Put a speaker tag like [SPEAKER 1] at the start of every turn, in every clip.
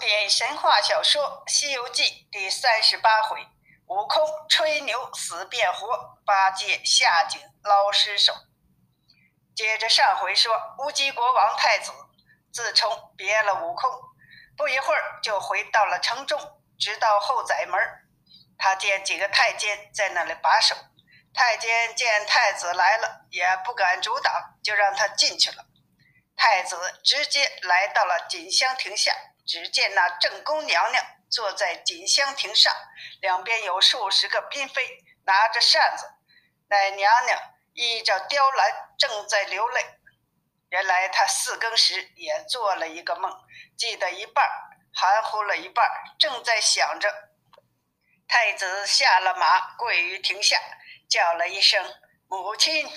[SPEAKER 1] 典神话小说《西游记》第三十八回：悟空吹牛死变活，八戒下井捞尸首。接着上回说，乌鸡国王太子自从别了悟空，不一会儿就回到了城中，直到后宰门。他见几个太监在那里把守，太监见太子来了，也不敢阻挡，就让他进去了。太子直接来到了锦香亭下。只见那正宫娘娘坐在锦香亭上，两边有数十个嫔妃拿着扇子。那娘娘依着雕栏，正在流泪。原来她四更时也做了一个梦，记得一半，含糊了一半，正在想着。太子下了马，跪于亭下，叫了一声“母亲”。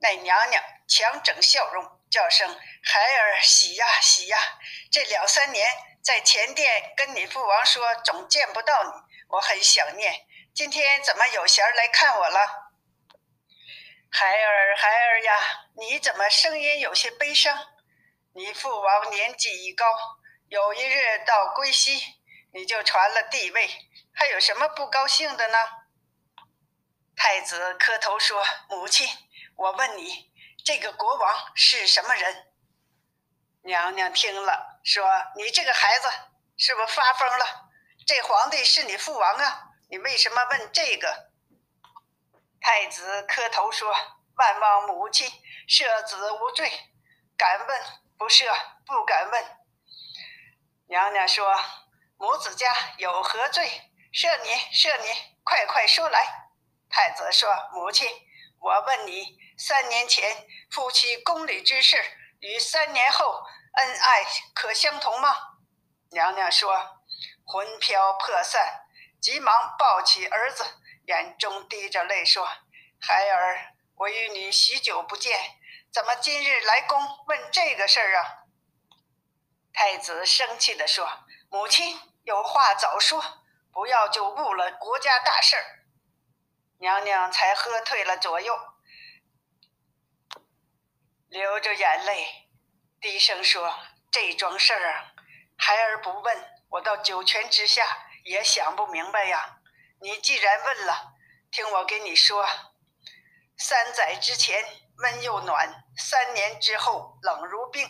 [SPEAKER 1] 那娘娘强整笑容。叫声孩儿喜呀喜呀！这两三年在前殿跟你父王说，总见不到你，我很想念。今天怎么有闲来看我了？孩儿孩儿呀，你怎么声音有些悲伤？你父王年纪已高，有一日到归西，你就传了帝位，还有什么不高兴的呢？太子磕头说：“母亲，我问你。”这个国王是什么人？娘娘听了说：“你这个孩子是不是发疯了？这皇帝是你父王啊，你为什么问这个？”太子磕头说：“万望母亲赦子无罪，敢问不赦，不敢问。”娘娘说：“母子家有何罪？赦你，赦你，快快说来。”太子说：“母亲，我问你。”三年前夫妻宫里之事，与三年后恩爱可相同吗？娘娘说：“魂飘魄散，急忙抱起儿子，眼中滴着泪说：‘孩儿，我与你许久不见，怎么今日来宫问这个事儿啊？’太子生气地说：‘母亲有话早说，不要就误了国家大事。’娘娘才喝退了左右。”流着眼泪，低声说：“这桩事儿啊，孩儿不问，我到九泉之下也想不明白呀。你既然问了，听我给你说：三载之前温又暖，三年之后冷如冰。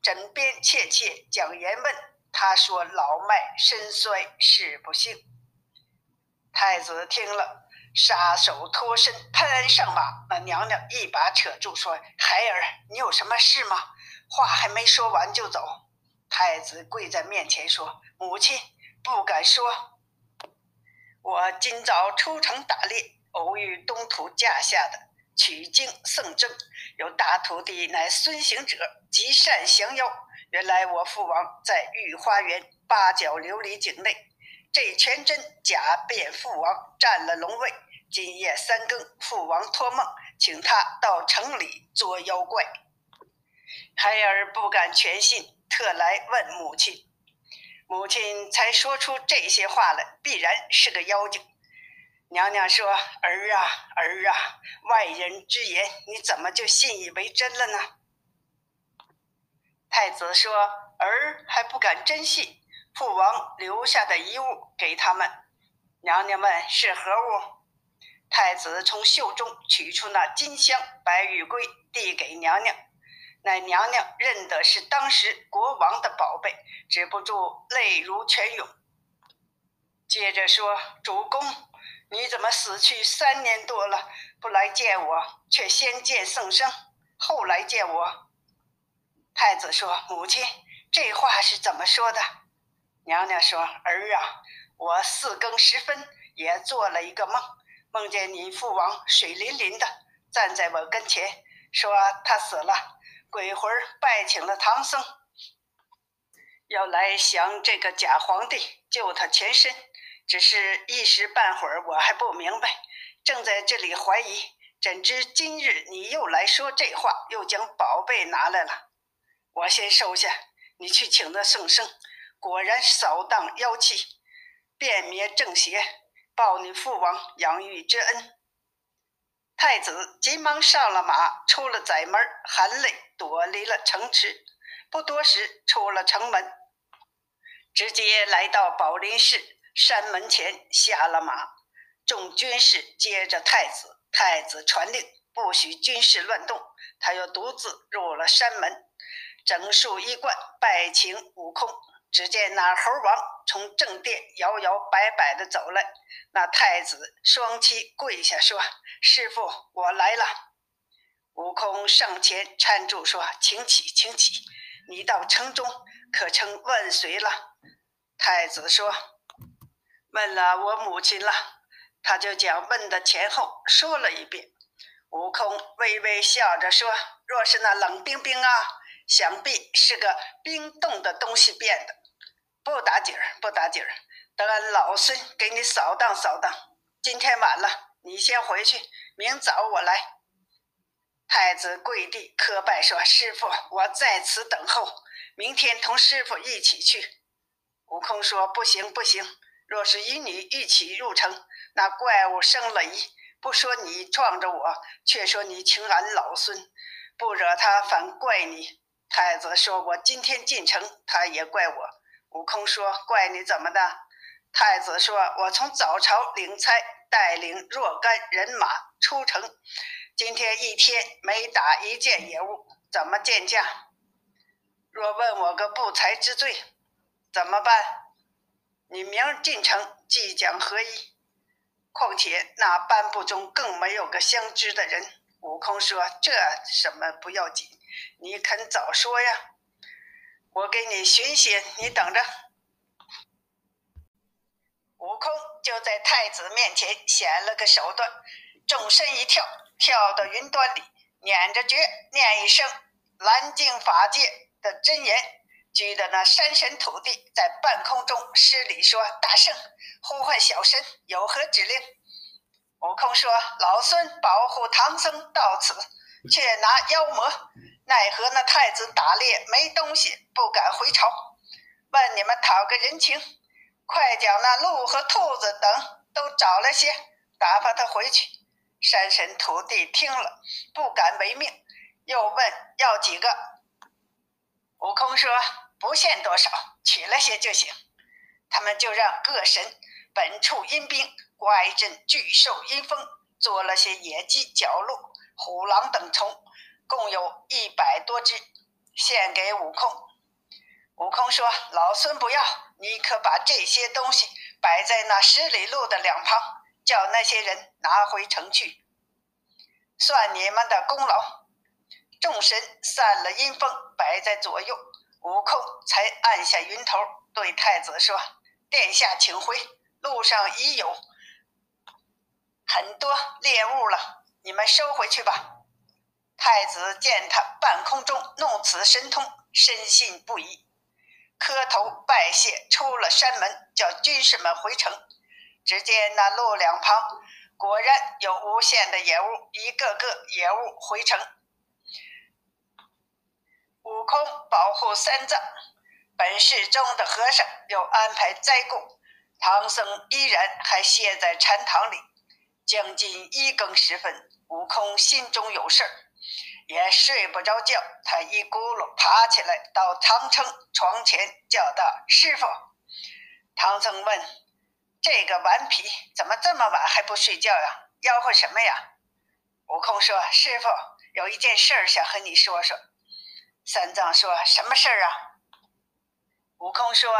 [SPEAKER 1] 枕边切切讲言问，他说老迈身衰是不幸。太子听了。”杀手脱身，攀上马。那娘娘一把扯住，说：“孩儿，你有什么事吗？”话还没说完就走。太子跪在面前说：“母亲，不敢说。我今早出城打猎，偶遇东土驾下的取经圣僧，有大徒弟乃孙行者，极善降妖。原来我父王在御花园八角琉璃井内。”这全真假变父王占了龙位，今夜三更，父王托梦，请他到城里捉妖怪。孩儿不敢全信，特来问母亲。母亲才说出这些话来，必然是个妖精。娘娘说：“儿啊儿啊，外人之言，你怎么就信以为真了呢？”太子说：“儿还不敢真信。”父王留下的遗物给他们，娘娘问是何物？太子从袖中取出那金香白玉龟，递给娘娘。那娘娘认得是当时国王的宝贝，止不住泪如泉涌。接着说：“主公，你怎么死去三年多了，不来见我，却先见圣僧，后来见我？”太子说：“母亲，这话是怎么说的？”娘娘说：“儿啊，我四更时分也做了一个梦，梦见你父王水淋淋的站在我跟前，说他死了，鬼魂拜请了唐僧，要来降这个假皇帝，救他全身。只是一时半会儿我还不明白，正在这里怀疑，怎知今日你又来说这话，又将宝贝拿来了。我先收下，你去请那圣僧。”果然扫荡妖气，辨灭正邪，报你父王养育之恩。太子急忙上了马，出了宰门，含泪躲离了城池。不多时，出了城门。直接来到宝林寺山门前下了马。众军士接着太子，太子传令，不许军士乱动。他又独自入了山门，整束衣冠，拜请悟空。只见那猴王从正殿摇摇摆摆地走来，那太子双膝跪下说：“师傅，我来了。”悟空上前搀住说：“请起，请起，你到城中可曾问谁了？”太子说：“问了我母亲了。”他就将问的前后说了一遍。悟空微微笑着说：“若是那冷冰冰啊，想必是个冰冻的东西变的。”不打紧儿，不打紧儿，等俺老孙给你扫荡扫荡。今天晚了，你先回去，明早我来。太子跪地磕拜说：“师傅，我在此等候，明天同师傅一起去。”悟空说：“不行，不行。若是与你一起入城，那怪物生了疑，不说你撞着我，却说你请俺老孙，不惹他反怪你。”太子说：“我今天进城，他也怪我。”悟空说：“怪你怎么的？”太子说：“我从早朝领差，带领若干人马出城，今天一天没打一件野物，怎么见驾？若问我个不才之罪，怎么办？你明儿进城，即将合一。况且那班部中更没有个相知的人。”悟空说：“这什么不要紧，你肯早说呀？”我给你寻寻，你等着。悟空就在太子面前显了个手段，纵身一跳，跳到云端里，念着诀，念一声“蓝净法界”的真言，举得那山神土地在半空中施礼说：“大圣，呼唤小神，有何指令？”悟空说：“老孙保护唐僧到此，却拿妖魔。”奈何那太子打猎没东西，不敢回朝，问你们讨个人情，快将那鹿和兔子等都找来些，打发他回去。山神土地听了，不敢违命，又问要几个。悟空说不限多少，取了些就行。他们就让各神本处阴兵挂一阵巨兽阴风，做了些野鸡、角鹿、虎狼等虫。共有一百多只，献给悟空。悟空说：“老孙不要，你可把这些东西摆在那十里路的两旁，叫那些人拿回城去，算你们的功劳。”众神散了阴风，摆在左右，悟空才按下云头，对太子说：“殿下请回，路上已有很多猎物了，你们收回去吧。”太子见他半空中弄此神通，深信不疑，磕头拜谢，出了山门，叫军士们回城。只见那路两旁果然有无限的野物，一个个野物回城。悟空保护三藏，本市中的和尚又安排斋供，唐僧依然还歇在禅堂里。将近一更时分，悟空心中有事儿。也睡不着觉，他一咕噜爬起来，到唐僧床前叫道：“师傅。”唐僧问：“这个顽皮怎么这么晚还不睡觉呀？吆喝什么呀？”悟空说：“师傅，有一件事想和你说说。”三藏说：“什么事儿啊？”悟空说：“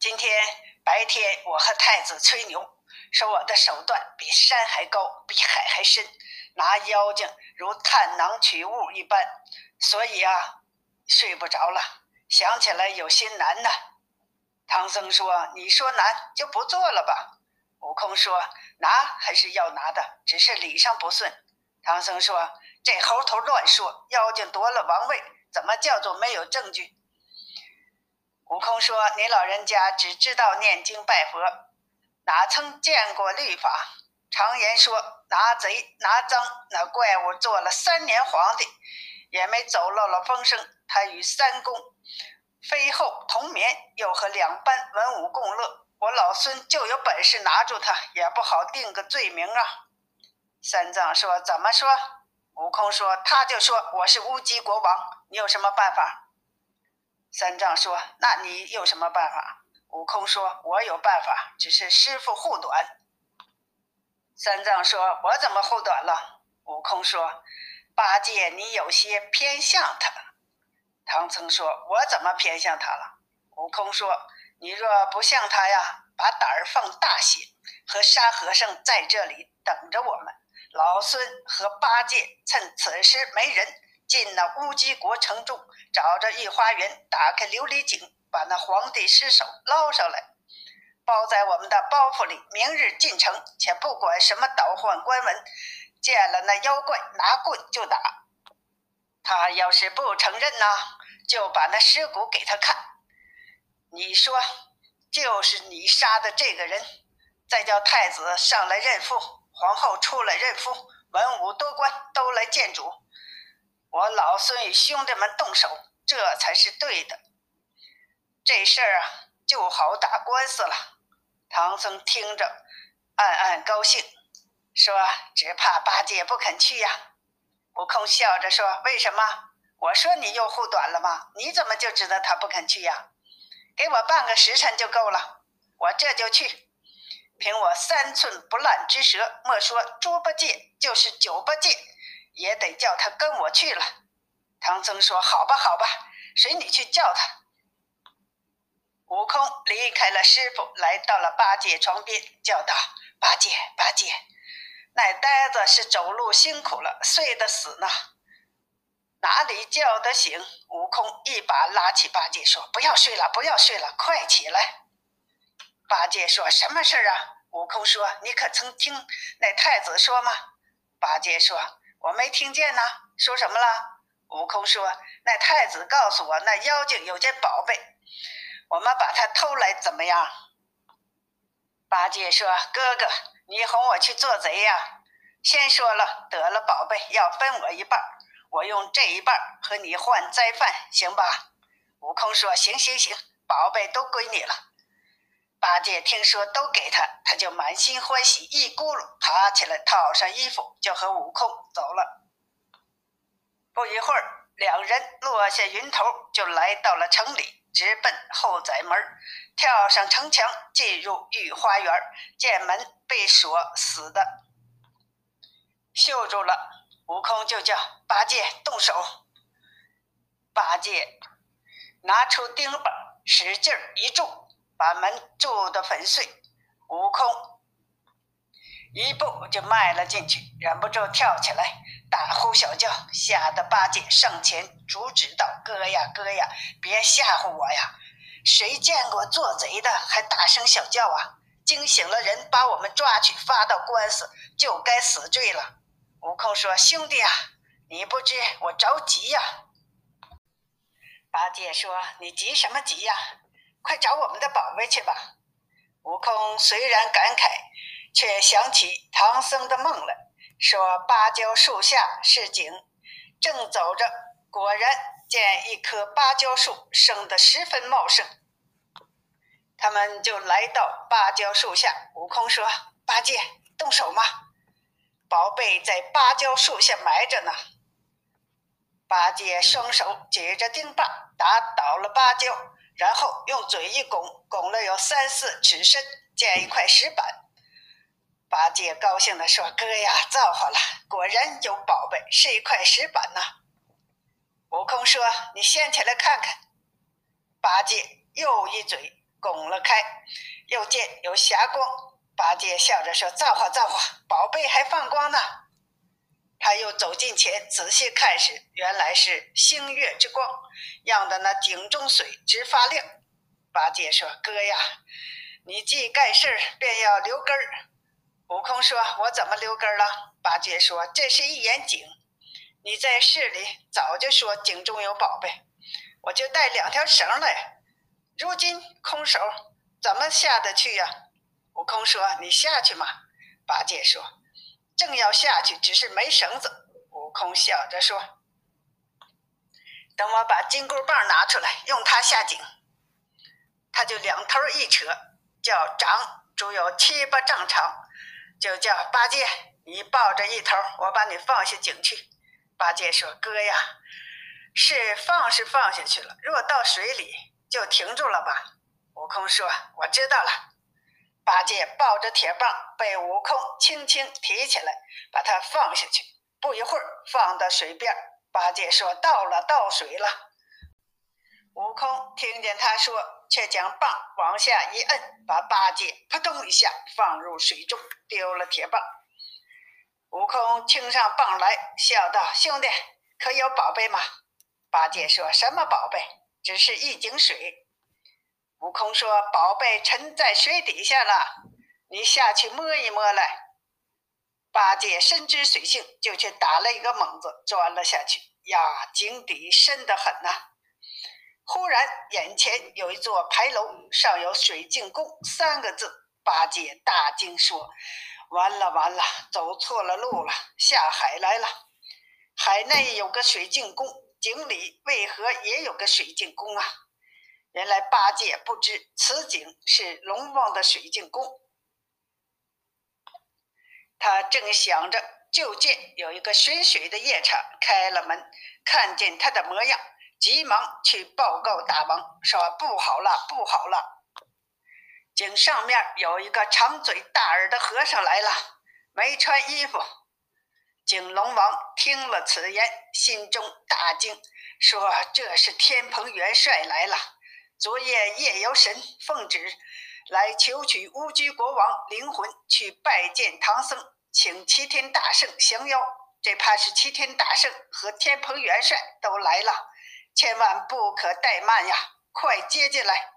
[SPEAKER 1] 今天白天我和太子吹牛，说我的手段比山还高，比海还深。”拿妖精如探囊取物一般，所以啊，睡不着了。想起来有些难呐。唐僧说：“你说难就不做了吧。”悟空说：“拿还是要拿的，只是礼上不顺。”唐僧说：“这猴头乱说，妖精夺了王位，怎么叫做没有证据？”悟空说：“你老人家只知道念经拜佛，哪曾见过律法？常言说。”拿贼拿赃，那怪物做了三年皇帝，也没走漏了风声。他与三公妃后同眠，又和两班文武共乐。我老孙就有本事拿住他，也不好定个罪名啊。三藏说：“怎么说？”悟空说：“他就说我是乌鸡国王，你有什么办法？”三藏说：“那你有什么办法？”悟空说：“我有办法，只是师傅护短。”三藏说：“我怎么护短了？”悟空说：“八戒，你有些偏向他。”唐僧说：“我怎么偏向他了？”悟空说：“你若不像他呀，把胆儿放大些，和沙和尚在这里等着我们。老孙和八戒趁此时没人，进那乌鸡国城中，找着御花园，打开琉璃井，把那皇帝尸首捞上来，包在我们的包袱里。明日进城，且不管什么倒换官文，见了那妖怪，拿棍就打。他要是不承认呢？”就把那尸骨给他看，你说就是你杀的这个人，再叫太子上来认父，皇后出来认父，文武多官都来见主，我老孙与兄弟们动手，这才是对的。这事儿啊，就好打官司了。唐僧听着，暗暗高兴，说：“只怕八戒不肯去呀。”悟空笑着说：“为什么？”我说你又护短了吗？你怎么就知道他不肯去呀？给我半个时辰就够了，我这就去。凭我三寸不烂之舌，莫说猪八戒，就是九八戒，也得叫他跟我去了。唐僧说：“好吧，好吧，随你去叫他。”悟空离开了师傅，来到了八戒床边，叫道：“八戒，八戒，那呆子是走路辛苦了，睡得死呢。”哪里叫得醒？悟空一把拉起八戒，说：“不要睡了，不要睡了，快起来！”八戒说：“什么事儿啊？”悟空说：“你可曾听那太子说吗？”八戒说：“我没听见呢，说什么了？”悟空说：“那太子告诉我，那妖精有件宝贝，我们把它偷来，怎么样？”八戒说：“哥哥，你哄我去做贼呀？先说了，得了宝贝要分我一半。”我用这一半和你换斋饭，行吧？悟空说：“行行行，宝贝都归你了。”八戒听说都给他，他就满心欢喜，一咕噜爬起来，套上衣服，就和悟空走了。不一会儿，两人落下云头，就来到了城里，直奔后宰门，跳上城墙，进入御花园，见门被锁死的，锈住了。悟空就叫八戒动手，八戒拿出钉板，使劲一柱，把门柱得粉碎。悟空一步就迈了进去，忍不住跳起来，大呼小叫，吓得八戒上前阻止道：“哥呀哥呀，别吓唬我呀！谁见过做贼的还大声小叫啊？惊醒了人，把我们抓去发到官司，就该死罪了。”悟空说：“兄弟啊，你不知我着急呀。”八戒说：“你急什么急呀？快找我们的宝贝去吧。”悟空虽然感慨，却想起唐僧的梦来，说：“芭蕉树下是井，正走着，果然见一棵芭蕉树生得十分茂盛。”他们就来到芭蕉树下。悟空说：“八戒，动手吗？”宝贝在芭蕉树下埋着呢。八戒双手举着钉耙打倒了芭蕉，然后用嘴一拱，拱了有三四尺深，见一块石板。八戒高兴地说：“哥呀，造化了，果然有宝贝，是一块石板呐。”悟空说：“你掀起来看看。”八戒又一嘴拱了开，又见有霞光。八戒笑着说：“造化，造化，宝贝还放光呢。”他又走近前仔细看时，原来是星月之光，漾的那井中水直发亮。八戒说：“哥呀，你既干事便要留根儿。”悟空说：“我怎么留根了？”八戒说：“这是一眼井，你在市里早就说井中有宝贝，我就带两条绳来，如今空手怎么下得去呀？”悟空说：“你下去嘛。”八戒说：“正要下去，只是没绳子。”悟空笑着说：“等我把金箍棒拿出来，用它下井。”他就两头一扯，叫掌足有七八丈长，就叫八戒：“你抱着一头，我把你放下井去。”八戒说：“哥呀，是放是放下去了，若到水里就停住了吧。”悟空说：“我知道了。”八戒抱着铁棒，被悟空轻轻提起来，把它放下去。不一会儿，放到水边。八戒说：“到了，到水了。”悟空听见他说，却将棒往下一摁，把八戒扑通一下放入水中，丢了铁棒。悟空轻上棒来，笑道：“兄弟，可有宝贝吗？”八戒说：“什么宝贝？只是一井水。”悟空说：“宝贝沉在水底下了，你下去摸一摸来。”八戒深知水性，就去打了一个猛子，钻了下去。呀，井底深得很呐！忽然眼前有一座牌楼，上有“水镜宫”三个字。八戒大惊说：“完了完了，走错了路了，下海来了。海内有个水镜宫，井里为何也有个水镜宫啊？”原来八戒不知此井是龙王的水晶宫，他正想着，就见有一个巡水的夜叉开了门，看见他的模样，急忙去报告大王，说：“不好了，不好了！井上面有一个长嘴大耳的和尚来了，没穿衣服。”井龙王听了此言，心中大惊，说：“这是天蓬元帅来了。”昨夜夜游神奉旨来求取乌鸡国王灵魂，去拜见唐僧，请齐天大圣降妖。这怕是齐天大圣和天蓬元帅都来了，千万不可怠慢呀！快接进来。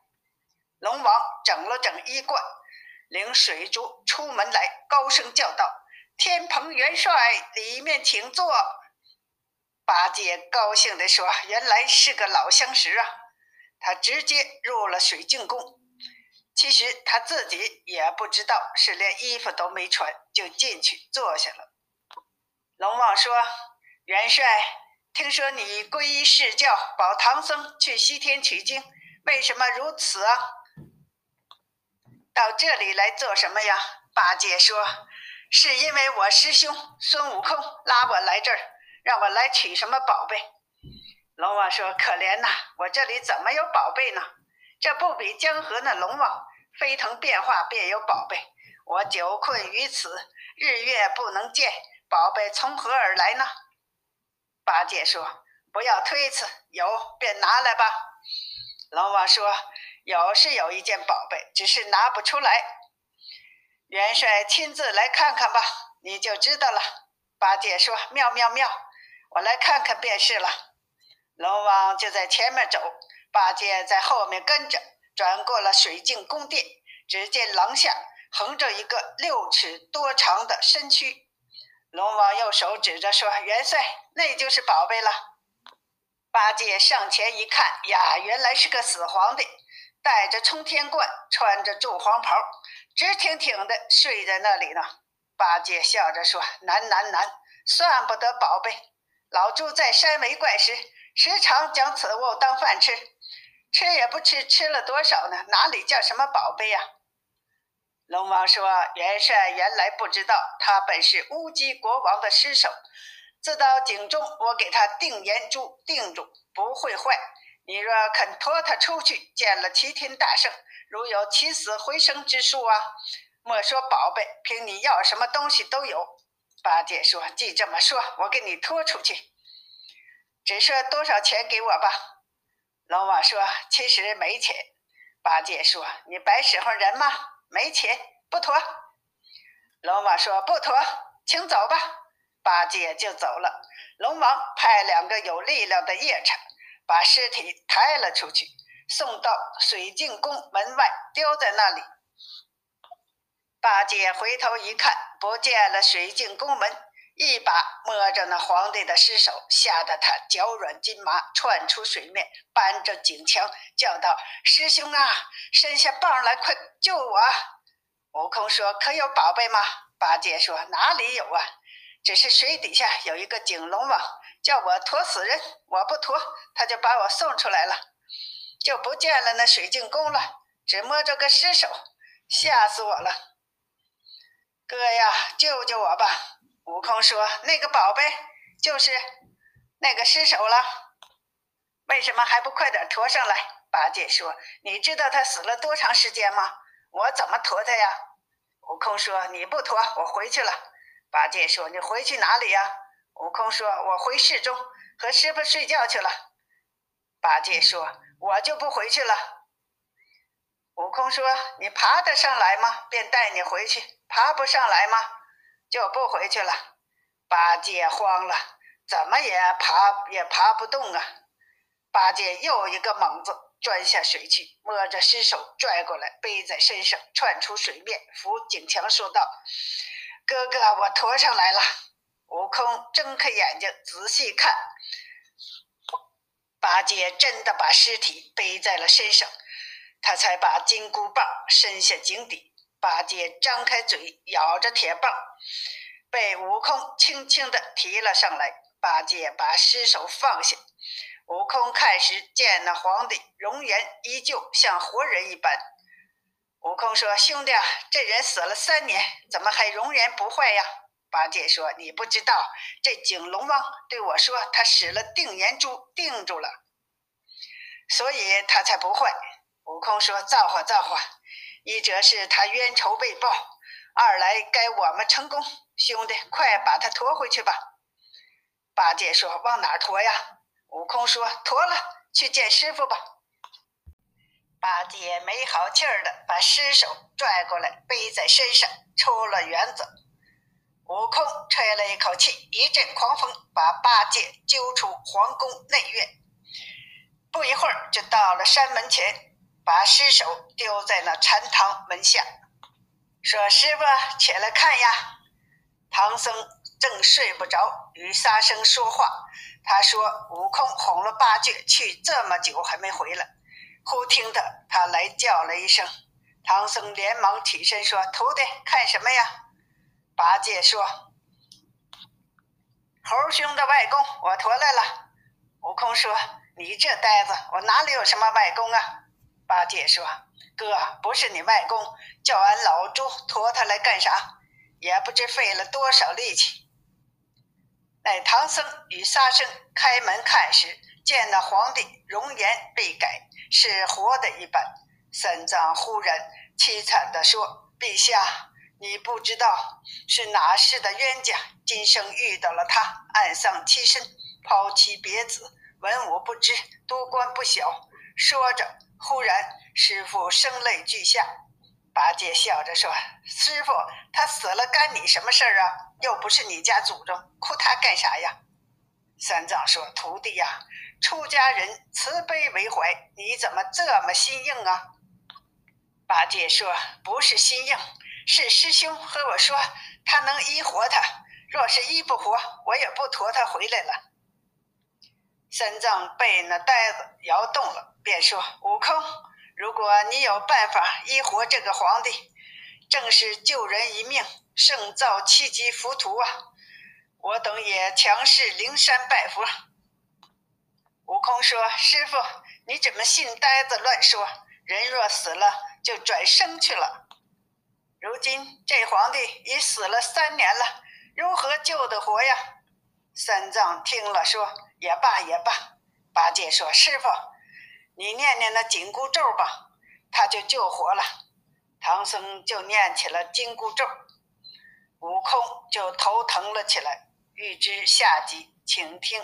[SPEAKER 1] 龙王整了整衣冠，领水珠出门来，高声叫道：“天蓬元帅，里面请坐。”八戒高兴地说：“原来是个老相识啊！”他直接入了水晶宫，其实他自己也不知道，是连衣服都没穿就进去坐下了。龙王说：“元帅，听说你皈依释教，保唐僧去西天取经，为什么如此啊？到这里来做什么呀？”八戒说：“是因为我师兄孙悟空拉我来这儿，让我来取什么宝贝。”龙王说：“可怜呐，我这里怎么有宝贝呢？这不比江河那龙王飞腾变化便有宝贝。我久困于此，日月不能见，宝贝从何而来呢？”八戒说：“不要推辞，有便拿来吧。”龙王说：“有是有一件宝贝，只是拿不出来。元帅亲自来看看吧，你就知道了。”八戒说：“妙妙妙，我来看看便是了。”龙王就在前面走，八戒在后面跟着，转过了水镜宫殿。只见廊下横着一个六尺多长的身躯。龙王用手指着说：“元帅，那就是宝贝了。”八戒上前一看，呀，原来是个死皇帝，戴着冲天冠，穿着苎黄袍，直挺挺的睡在那里呢。八戒笑着说：“难难难，算不得宝贝。老猪在山为怪时。”时常将此物当饭吃，吃也不吃，吃了多少呢？哪里叫什么宝贝呀？龙王说：“元帅原来不知道，他本是乌鸡国王的尸首，自到井中，我给他定颜珠定住，不会坏。你若肯拖他出去，见了齐天大圣，如有起死回生之术啊，莫说宝贝，凭你要什么东西都有。”八戒说：“既这么说，我给你拖出去。”只说多少钱给我吧，龙王说：“其实没钱。”八戒说：“你白使唤人吗？没钱不妥。”龙王说：“不妥，请走吧。”八戒就走了。龙王派两个有力量的夜叉，把尸体抬了出去，送到水镜宫门外，丢在那里。八戒回头一看，不见了水镜宫门。一把摸着那皇帝的尸首，吓得他脚软筋麻，窜出水面，扳着井墙叫道：“师兄啊，伸下棒来，快救我！”悟空说：“可有宝贝吗？”八戒说：“哪里有啊？只是水底下有一个井龙王，叫我驮死人，我不驮，他就把我送出来了，就不见了那水晶宫了，只摸着个尸首，吓死我了！哥呀，救救我吧！”悟空说：“那个宝贝就是那个尸首了，为什么还不快点驮上来？”八戒说：“你知道他死了多长时间吗？我怎么驮他呀？”悟空说：“你不驮，我回去了。”八戒说：“你回去哪里呀？”悟空说：“我回寺中和师傅睡觉去了。”八戒说：“我就不回去了。”悟空说：“你爬得上来吗？便带你回去。爬不上来吗？就不回去了。”八戒慌了，怎么也爬也爬不动啊！八戒又一个猛子钻下水去，摸着尸首拽过来，背在身上，窜出水面，扶景强说道：“哥哥，我驮上来了。”悟空睁开眼睛仔细看，八戒真的把尸体背在了身上，他才把金箍棒伸下井底。八戒张开嘴咬着铁棒，被悟空轻轻地提了上来。八戒把尸首放下。悟空看时，见那皇帝容颜依旧像活人一般。悟空说：“兄弟，这人死了三年，怎么还容颜不坏呀？”八戒说：“你不知道，这景龙王对我说，他使了定颜珠定住了，所以他才不坏。”悟空说：“造化，造化！一则是他冤仇未报，二来该我们成功。兄弟，快把他驮回去吧。”八戒说：“往哪驮呀？”悟空说：“驮了，去见师傅吧。”八戒没好气儿的把尸首拽过来，背在身上，出了园子。悟空吹了一口气，一阵狂风把八戒揪出皇宫内院。不一会儿，就到了山门前，把尸首丢在那禅堂门下，说：“师傅，起来看呀！”唐僧正睡不着，与沙僧说话。他说：“悟空哄了八戒去这么久还没回来。”忽听得他来叫了一声，唐僧连忙起身说：“徒弟，看什么呀？”八戒说：“猴兄的外公，我驮来了。”悟空说：“你这呆子，我哪里有什么外公啊？”八戒说：“哥，不是你外公，叫俺老猪驮他来干啥？也不知费了多少力气。”乃唐僧与沙僧开门看时，见那皇帝容颜被改，是活的一般。三藏忽然凄惨地说：“陛下，你不知道是哪世的冤家，今生遇到了他，暗丧妻身，抛妻别子，文武不知，多官不小。”说着，忽然师傅声泪俱下。八戒笑着说：“师傅，他死了干你什么事儿啊？又不是你家祖宗，哭他干啥呀？”三藏说：“徒弟呀，出家人慈悲为怀，你怎么这么心硬啊？”八戒说：“不是心硬，是师兄和我说他能医活他，若是医不活，我也不驮他回来了。”三藏被那呆子摇动了，便说：“空。”如果你有办法医活这个皇帝，正是救人一命，胜造七级浮屠啊！我等也强势灵山拜佛。悟空说：“师傅，你怎么信呆子乱说？人若死了，就转生去了。如今这皇帝已死了三年了，如何救得活呀？”三藏听了说：“也罢，也罢。”八戒说：“师傅。”你念念那紧箍咒吧，他就救活了。唐僧就念起了紧箍咒，悟空就头疼了起来。欲知下集，请听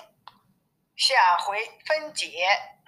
[SPEAKER 1] 下回分解。